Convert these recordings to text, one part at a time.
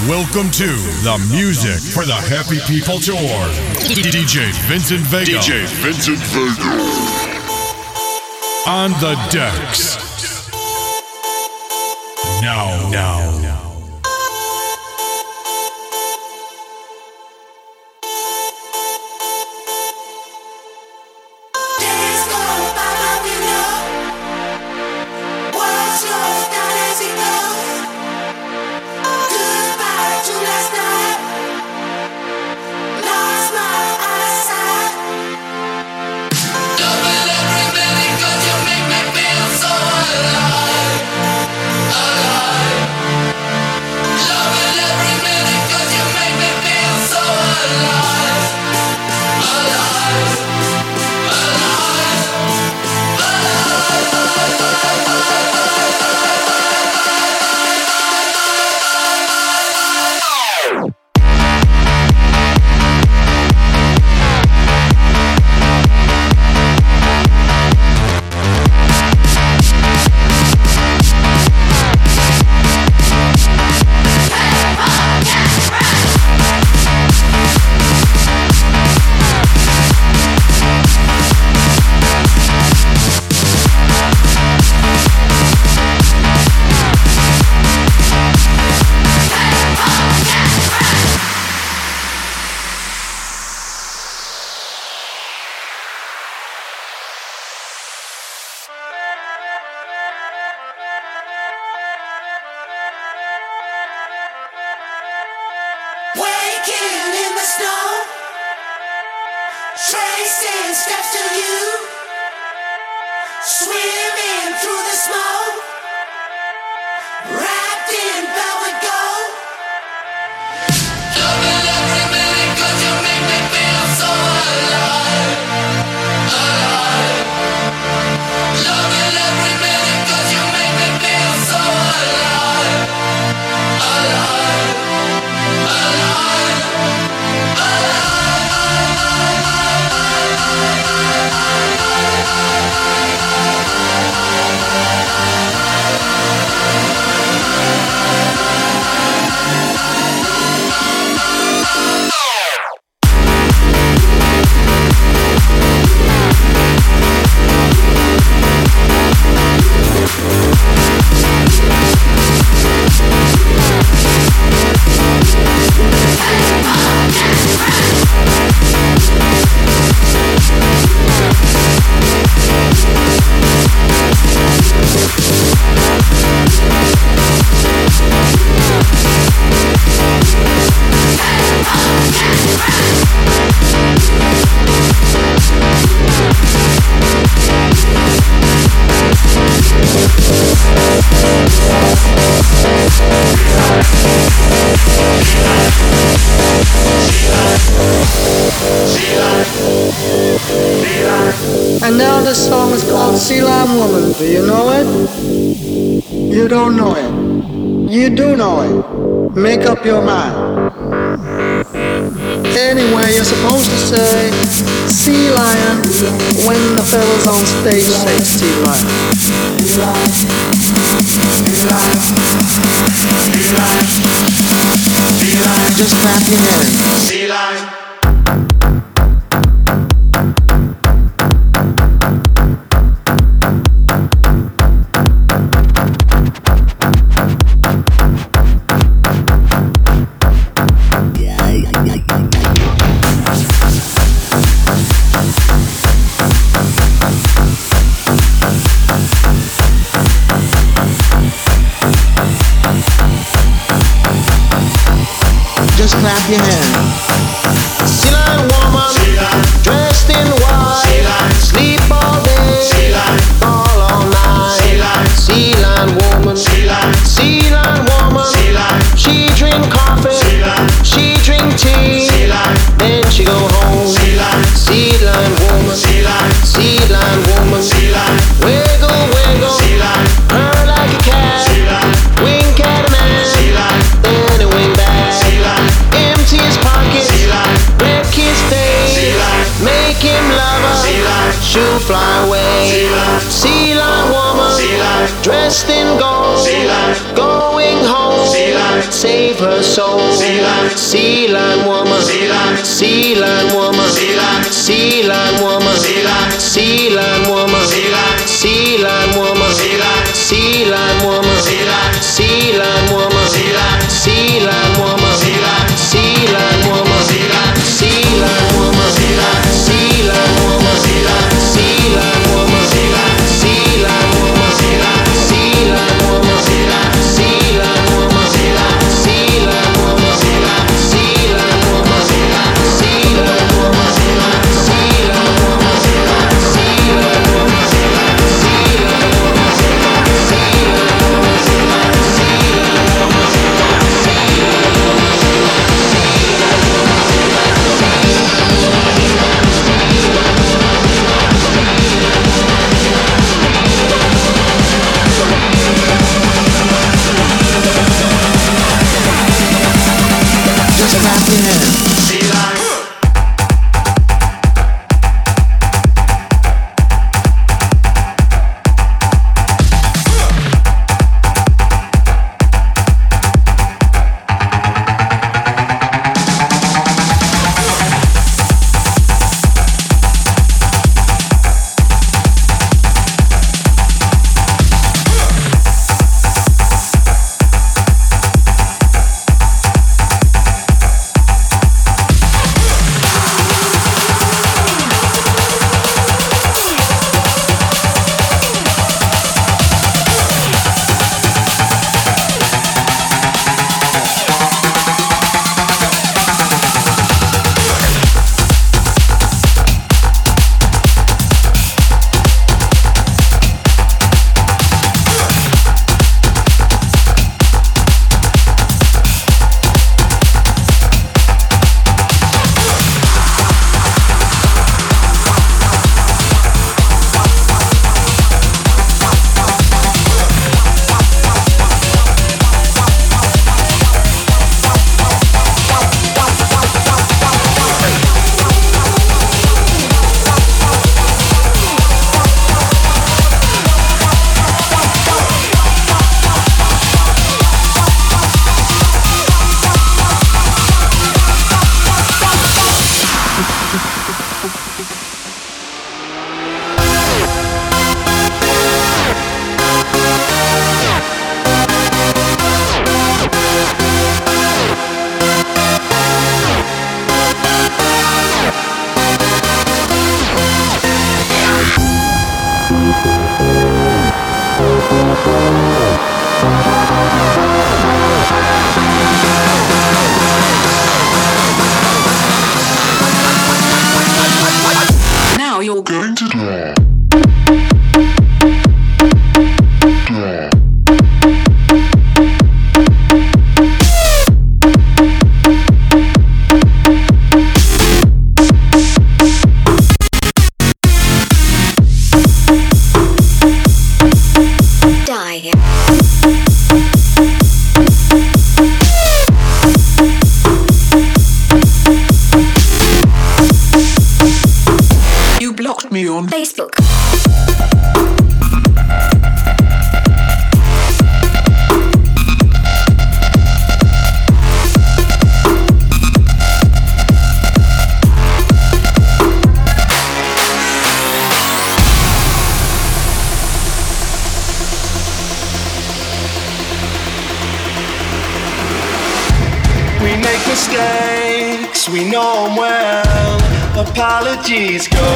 Welcome to the Music for the Happy People Tour. DJ Vincent Vega. DJ Vincent Vega. On the decks. Now, now, now. This song is called Sea Lion Woman. Do you know it? You don't know it. You do know it. Make up your mind. Anyway, you're supposed to say sea lion when the fellas on stage say sea lion. Just clap your hands. Sea lion. dressed in gold. Sea. Going home. Sea. Save her soul. Sea lion. Sea lion woman. Sea lion. Woman. Sea lion. Woman. Sea lion. Woman. Sea lion. Sea lion Yeah. cheese go.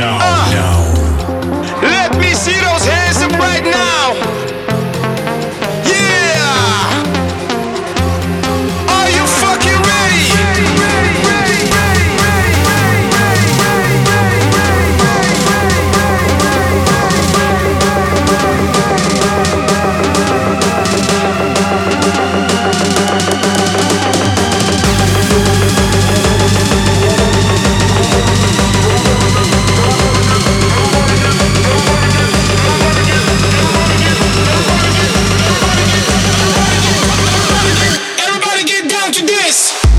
Now, uh, now. Let me see those hands up right now. Peace.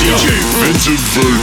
Vincent Vega.